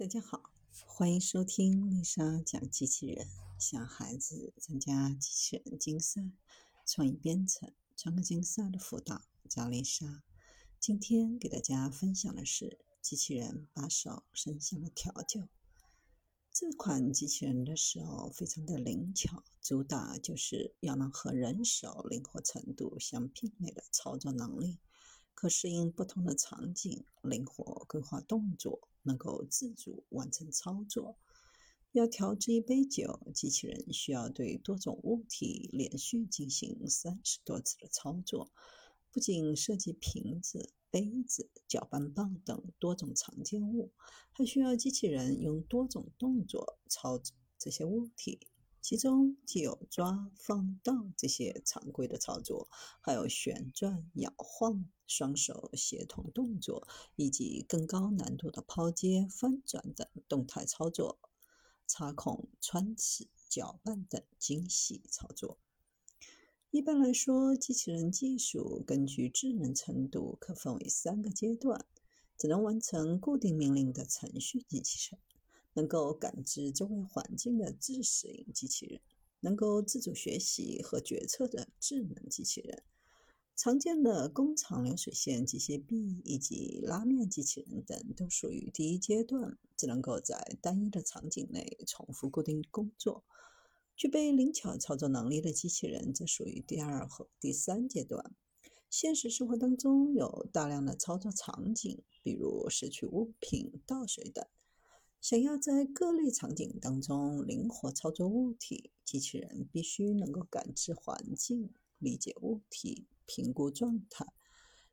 大家好，欢迎收听丽莎讲机器人，向孩子参加机器人竞赛、创意编程、创客竞赛的辅导，叫丽莎。今天给大家分享的是机器人把手伸向了调酒。这款机器人的手非常的灵巧，主打就是要能和人手灵活程度相媲美的操作能力。可适应不同的场景，灵活规划动作，能够自主完成操作。要调制一杯酒，机器人需要对多种物体连续进行三十多次的操作。不仅涉及瓶子、杯子、搅拌棒等多种常见物，还需要机器人用多种动作操作这些物体。其中既有抓、放、倒这些常规的操作，还有旋转、摇晃、双手协同动作，以及更高难度的抛接、翻转等动态操作，插孔、穿刺、搅拌等精细操作。一般来说，机器人技术根据智能程度可分为三个阶段：只能完成固定命令的程序机器人。能够感知周围环境的自适应机器人，能够自主学习和决策的智能机器人，常见的工厂流水线机械臂以及拉面机器人等都属于第一阶段，只能够在单一的场景内重复固定工作。具备灵巧操作能力的机器人则属于第二和第三阶段。现实生活当中有大量的操作场景，比如拾取物品、倒水等。想要在各类场景当中灵活操作物体，机器人必须能够感知环境、理解物体、评估状态、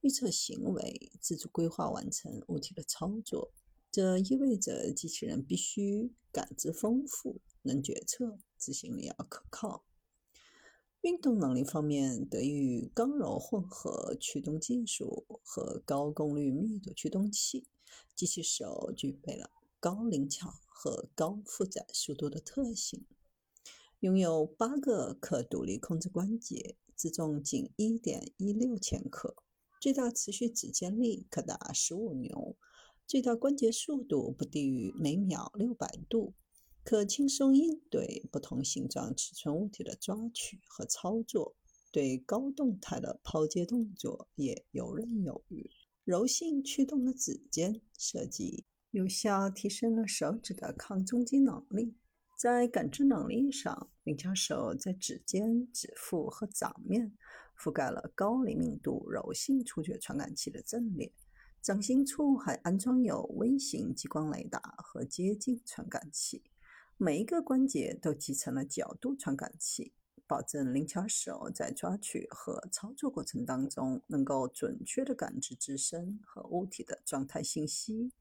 预测行为、自主规划完成物体的操作。这意味着机器人必须感知丰富、能决策、执行力要可靠。运动能力方面，得益于刚柔混合驱动技术和高功率密度驱动器，机器手具备了。高灵巧和高负载速度的特性，拥有八个可独立控制关节，自重仅一点一六千克，最大持续指尖力可达十五牛，最大关节速度不低于每秒六百度，可轻松应对不同形状、尺寸物体的抓取和操作，对高动态的抛接动作也游刃有余。柔性驱动的指尖设计。有效提升了手指的抗冲击能力。在感知能力上，灵巧手在指尖、指腹和掌面覆盖了高灵敏度柔性触觉传感器的阵列，掌心处还安装有微型激光雷达和接近传感器。每一个关节都集成了角度传感器，保证灵巧手在抓取和操作过程当中能够准确地感知自身和物体的状态信息。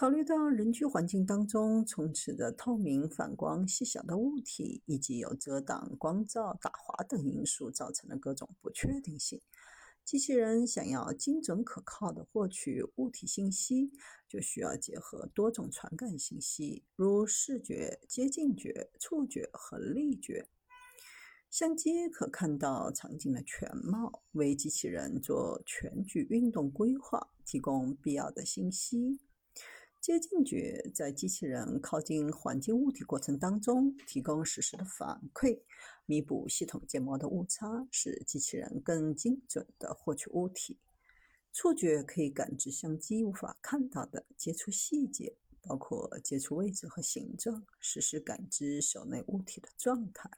考虑到人居环境当中充斥着透明、反光、细小的物体，以及有遮挡、光照、打滑等因素造成的各种不确定性，机器人想要精准可靠地获取物体信息，就需要结合多种传感信息，如视觉、接近觉、触觉和力觉。相机可看到场景的全貌，为机器人做全局运动规划提供必要的信息。接近觉在机器人靠近环境物体过程当中提供实时的反馈，弥补系统建模的误差，使机器人更精准地获取物体。触觉可以感知相机无法看到的接触细节，包括接触位置和形状，实时感知手内物体的状态。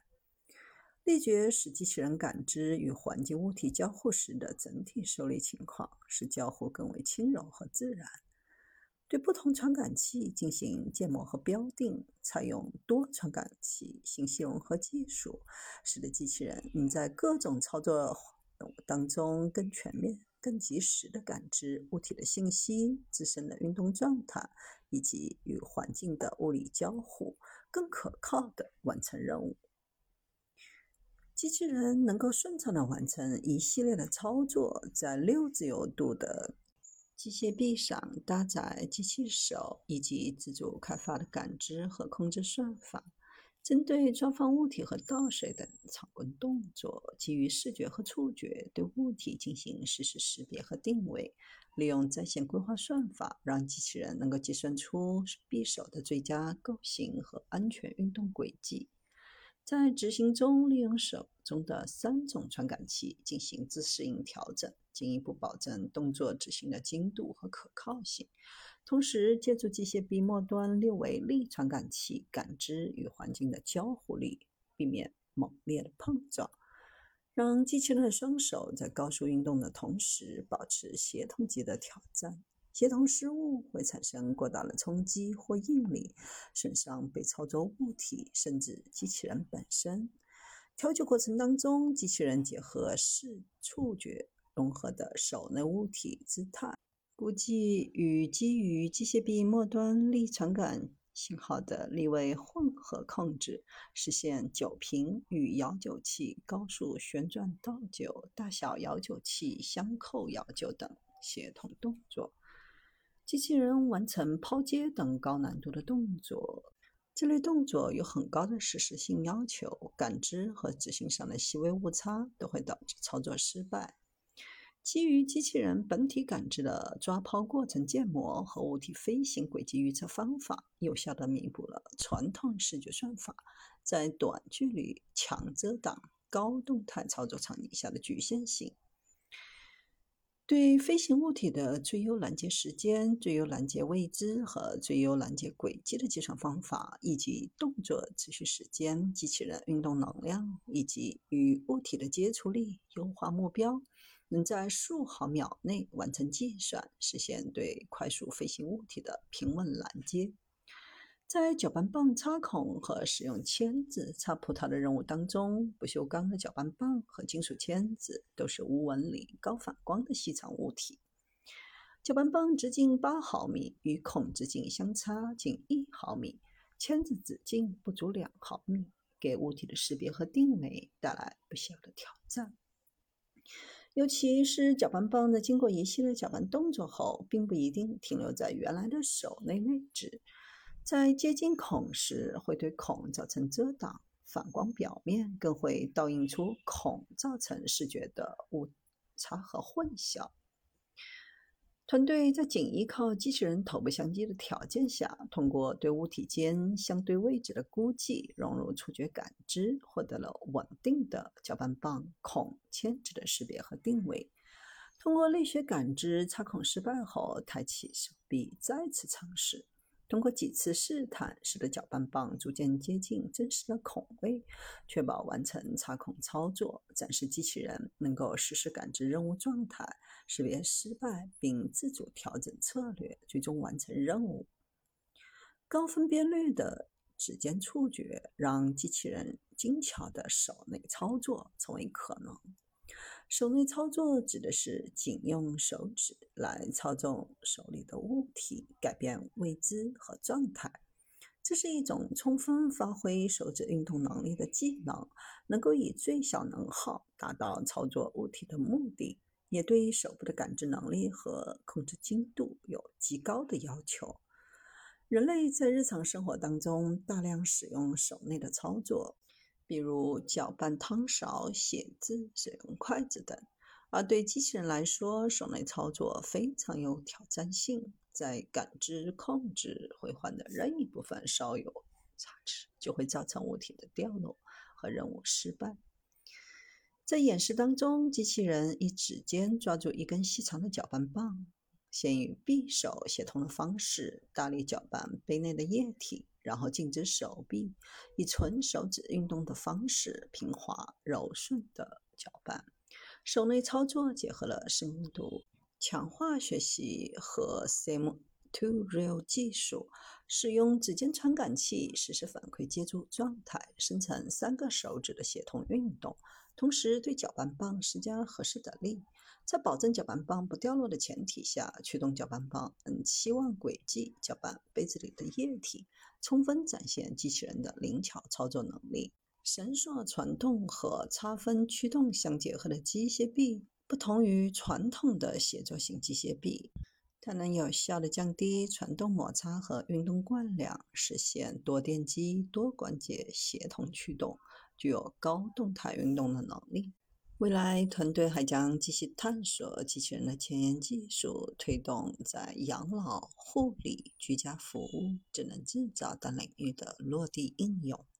力觉使机器人感知与环境物体交互时的整体受力情况，使交互更为轻柔和自然。对不同传感器进行建模和标定，采用多传感器信息融合技术，使得机器人能在各种操作当中更全面、更及时地感知物体的信息、自身的运动状态以及与环境的物理交互，更可靠地完成任务。机器人能够顺畅地完成一系列的操作，在六自由度的。机械臂上搭载机器手以及自主开发的感知和控制算法，针对装放物体和倒水等常规动作，基于视觉和触觉对物体进行实时识别和定位，利用在线规划算法，让机器人能够计算出匕首的最佳构型和安全运动轨迹。在执行中，利用手中的三种传感器进行自适应调整，进一步保证动作执行的精度和可靠性。同时，借助机械臂末端六维力传感器感知与环境的交互力，避免猛烈的碰撞。让机器人的双手在高速运动的同时保持协同级的挑战。协同失误会产生过大的冲击或应力，损伤被操作物体，甚至机器人本身。调节过程当中，机器人结合视触觉融合的手内物体姿态，估计与基于机械臂末端力传感。信号的力位混合控制，实现酒瓶与摇酒器高速旋转倒酒、大小摇酒器相扣摇酒等协同动作。机器人完成抛接等高难度的动作，这类动作有很高的实时性要求，感知和执行上的细微误差都会导致操作失败。基于机器人本体感知的抓抛过程建模和物体飞行轨迹预测方法，有效地弥补了传统视觉算法在短距离、强遮挡、高动态操作场景下的局限性。对飞行物体的最优拦截时间、最优拦截位置和最优拦截轨迹的计算方法，以及动作持续时间、机器人运动能量以及与物体的接触力优化目标。能在数毫秒内完成计算，实现对快速飞行物体的平稳拦截。在搅拌棒插孔和使用签子插葡萄的任务当中，不锈钢的搅拌棒和金属签子都是无纹理、高反光的细长物体。搅拌棒直径八毫米，与孔直径相差仅一毫米，签子直径不足两毫米，给物体的识别和定位带来不小的挑战。尤其是搅拌棒在经过一系列搅拌动作后，并不一定停留在原来的手内位置，在接近孔时会对孔造成遮挡，反光表面更会倒映出孔，造成视觉的误差和混淆。团队在仅依靠机器人头部相机的条件下，通过对物体间相对位置的估计，融入触觉感知，获得了稳定的搅拌棒孔牵制的识别和定位。通过力学感知，插孔失败后，抬起手臂再次尝试。通过几次试探，使得搅拌棒逐渐接近真实的孔位，确保完成插孔操作，展示机器人能够实时感知任务状态，识别失败并自主调整策略，最终完成任务。高分辨率的指尖触觉让机器人精巧的手内操作成为可能。手内操作指的是仅用手指来操纵手里的物体，改变位置和状态。这是一种充分发挥手指运动能力的技能，能够以最小能耗达到操作物体的目的，也对手部的感知能力和控制精度有极高的要求。人类在日常生活当中大量使用手内的操作。比如搅拌汤勺、写字、使用筷子等，而对机器人来说，手内操作非常有挑战性。在感知、控制、回环的任意部分稍有差池，就会造成物体的掉落和任务失败。在演示当中，机器人以指尖抓住一根细长的搅拌棒，先以匕首协同的方式大力搅拌杯内的液体。然后静止手臂，以纯手指运动的方式平滑柔顺的搅拌。手内操作结合了深度强化学习和 Sim to Real 技术，使用指尖传感器实时反馈接触状态，生成三个手指的协同运动，同时对搅拌棒施加合适的力。在保证搅拌棒不掉落的前提下，驱动搅拌棒按期望轨迹搅拌杯子里的液体，充分展现机器人的灵巧操作能力。绳索传动和差分驱动相结合的机械臂，不同于传统的协作型机械臂，它能有效地降低传动摩擦和运动惯量，实现多电机、多关节协同驱动，具有高动态运动的能力。未来团队还将继续探索机器人的前沿技术，推动在养老、护理、居家服务、智能制造等领域的落地应用。